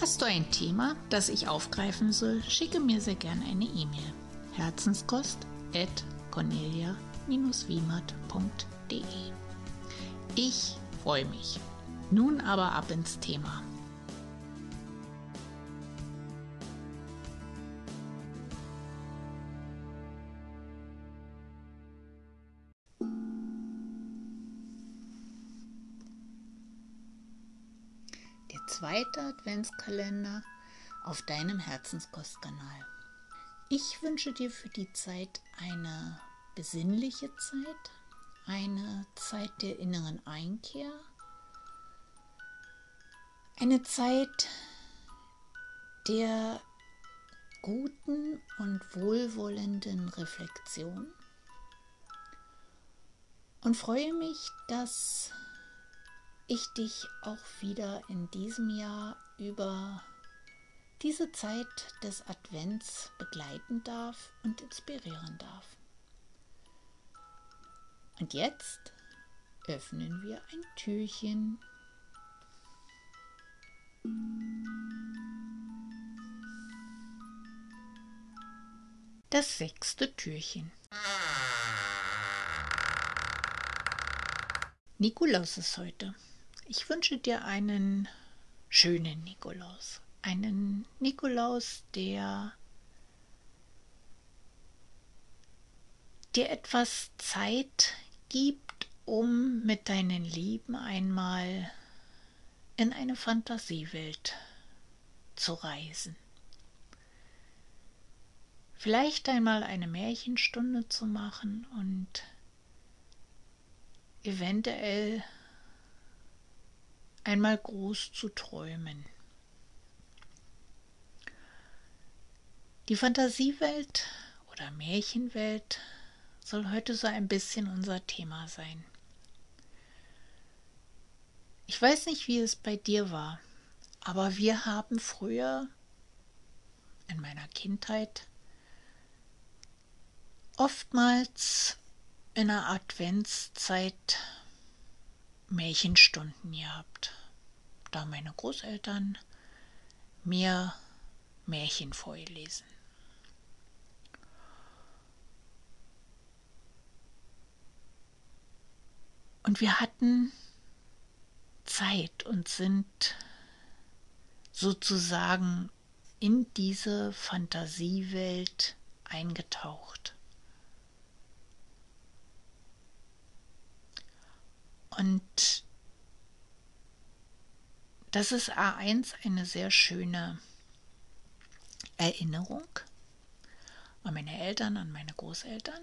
Hast du ein Thema, das ich aufgreifen soll, schicke mir sehr gern eine E-Mail. Herzenskost at cornelia-wiemert.de Ich freue mich. Nun aber ab ins Thema. Zweite Adventskalender auf deinem Herzenskostkanal. Ich wünsche dir für die Zeit eine besinnliche Zeit, eine Zeit der inneren Einkehr, eine Zeit der guten und wohlwollenden Reflexion und freue mich, dass ich dich auch wieder in diesem Jahr über diese Zeit des Advents begleiten darf und inspirieren darf. Und jetzt öffnen wir ein Türchen. Das sechste Türchen. Nikolaus ist heute. Ich wünsche dir einen schönen Nikolaus. Einen Nikolaus, der dir etwas Zeit gibt, um mit deinen Lieben einmal in eine Fantasiewelt zu reisen. Vielleicht einmal eine Märchenstunde zu machen und eventuell einmal groß zu träumen. Die Fantasiewelt oder Märchenwelt soll heute so ein bisschen unser Thema sein. Ich weiß nicht, wie es bei dir war, aber wir haben früher in meiner Kindheit oftmals in der Adventszeit Märchenstunden gehabt, da meine Großeltern mir Märchen vorgelesen. Und wir hatten Zeit und sind sozusagen in diese Fantasiewelt eingetaucht. Und das ist A1 eine sehr schöne Erinnerung an meine Eltern, an meine Großeltern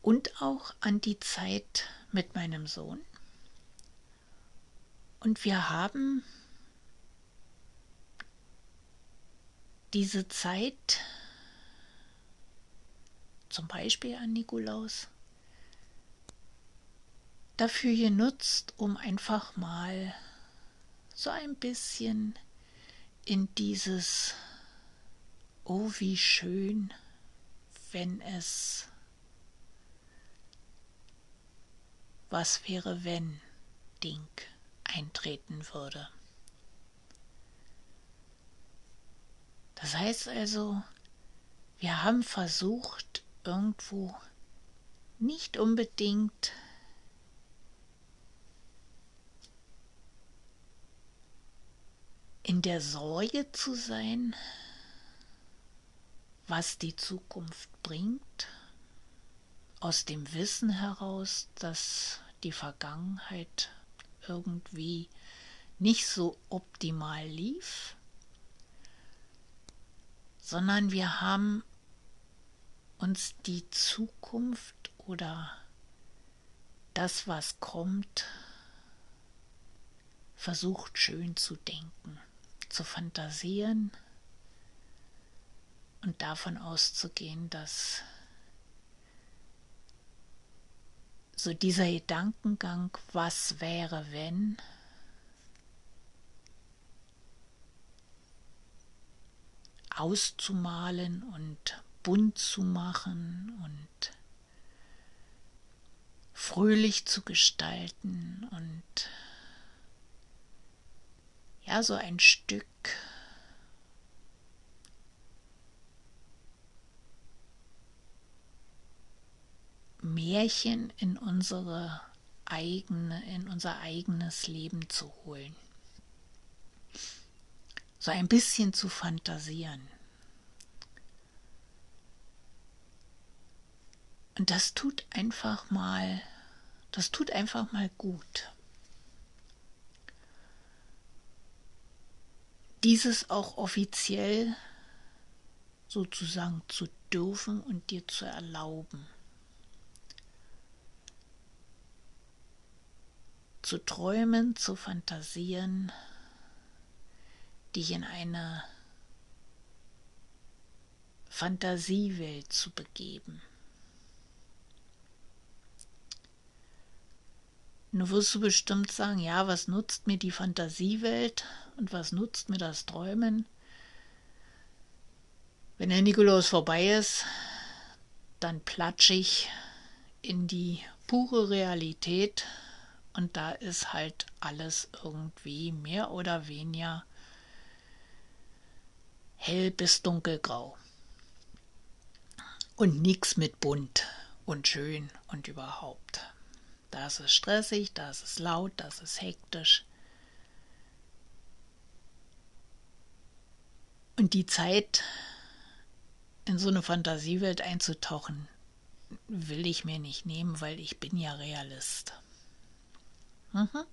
und auch an die Zeit mit meinem Sohn. Und wir haben diese Zeit zum Beispiel an Nikolaus dafür genutzt, um einfach mal so ein bisschen in dieses Oh, wie schön, wenn es was wäre, wenn Ding eintreten würde. Das heißt also, wir haben versucht, irgendwo nicht unbedingt in der Sorge zu sein, was die Zukunft bringt, aus dem Wissen heraus, dass die Vergangenheit irgendwie nicht so optimal lief, sondern wir haben uns die Zukunft oder das, was kommt, versucht schön zu denken zu fantasieren, und davon auszugehen, dass so dieser Gedankengang, was wäre, wenn, auszumalen und bunt zu machen und fröhlich zu gestalten und ja, so ein Stück Märchen in unsere eigene, in unser eigenes Leben zu holen. So ein bisschen zu fantasieren. Und das tut einfach mal, das tut einfach mal gut. Dieses auch offiziell sozusagen zu dürfen und dir zu erlauben. zu träumen, zu fantasieren, dich in eine Fantasiewelt zu begeben. Nun wirst du bestimmt sagen, ja, was nutzt mir die Fantasiewelt und was nutzt mir das Träumen? Wenn der Nikolaus vorbei ist, dann platsch ich in die pure Realität und da ist halt alles irgendwie mehr oder weniger hell bis dunkelgrau. Und nichts mit bunt und schön und überhaupt. Da ist es stressig, da ist laut, da ist hektisch. Und die Zeit, in so eine Fantasiewelt einzutauchen, will ich mir nicht nehmen, weil ich bin ja Realist. Mhm.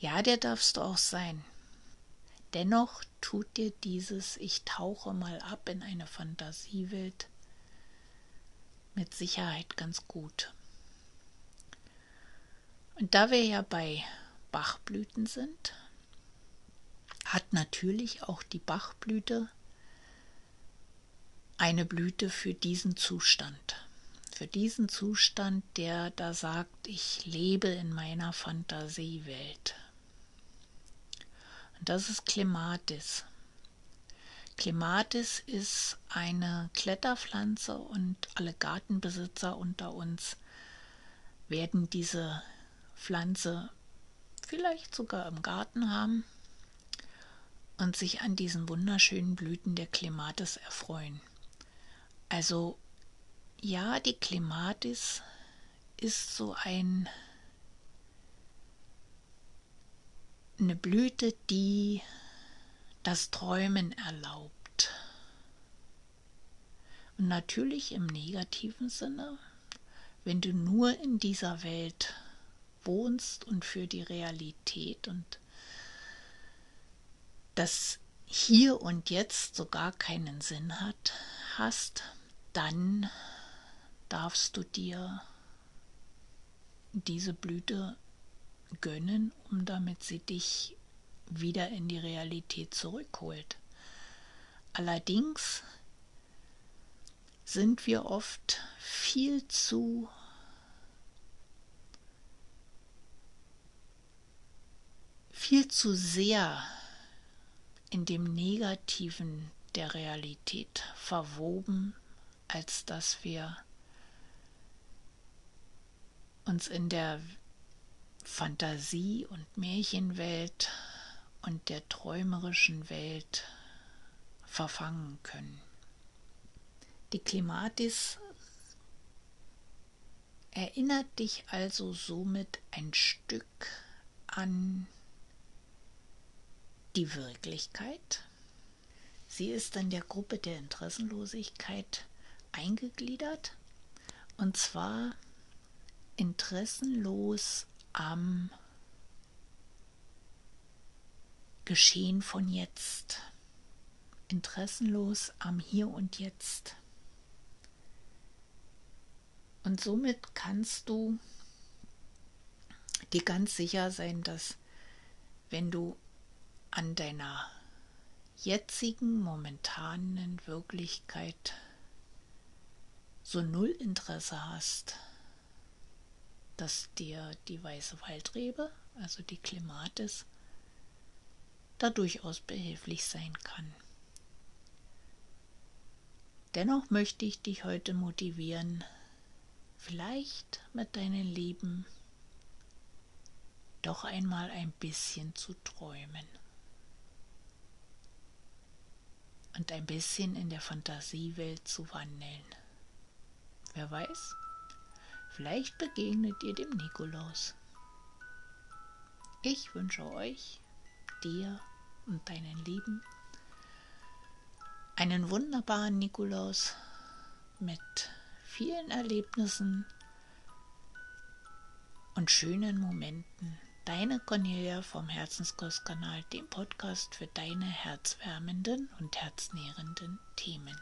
Ja, der darfst du auch sein. Dennoch tut dir dieses Ich tauche mal ab in eine Fantasiewelt mit Sicherheit ganz gut. Und da wir ja bei Bachblüten sind, hat natürlich auch die Bachblüte eine Blüte für diesen Zustand für diesen Zustand, der da sagt, ich lebe in meiner Fantasiewelt. Und das ist Clematis. Clematis ist eine Kletterpflanze und alle Gartenbesitzer unter uns werden diese Pflanze vielleicht sogar im Garten haben und sich an diesen wunderschönen Blüten der Clematis erfreuen. Also ja, die Klimatis ist so ein eine Blüte, die das Träumen erlaubt. Und natürlich im negativen Sinne, wenn du nur in dieser Welt wohnst und für die Realität und das hier und jetzt so gar keinen Sinn hat, hast, dann darfst du dir diese Blüte gönnen, um damit sie dich wieder in die Realität zurückholt. Allerdings sind wir oft viel zu viel zu sehr in dem Negativen der Realität verwoben, als dass wir uns in der Fantasie- und Märchenwelt und der träumerischen Welt verfangen können. Die Klimatis erinnert dich also somit ein Stück an die Wirklichkeit. Sie ist in der Gruppe der Interessenlosigkeit eingegliedert und zwar interessenlos am Geschehen von jetzt, interessenlos am Hier und Jetzt. Und somit kannst du dir ganz sicher sein, dass wenn du an deiner jetzigen, momentanen Wirklichkeit so null Interesse hast, dass dir die weiße Waldrebe, also die Klimatis, da durchaus behilflich sein kann. Dennoch möchte ich dich heute motivieren, vielleicht mit deinen Lieben doch einmal ein bisschen zu träumen und ein bisschen in der Fantasiewelt zu wandeln. Wer weiß, vielleicht begegnet ihr dem Nikolaus. Ich wünsche euch, dir und deinen Lieben einen wunderbaren Nikolaus mit vielen Erlebnissen und schönen Momenten. Deine Cornelia vom Herzenskostkanal, dem Podcast für deine herzwärmenden und herznährenden Themen.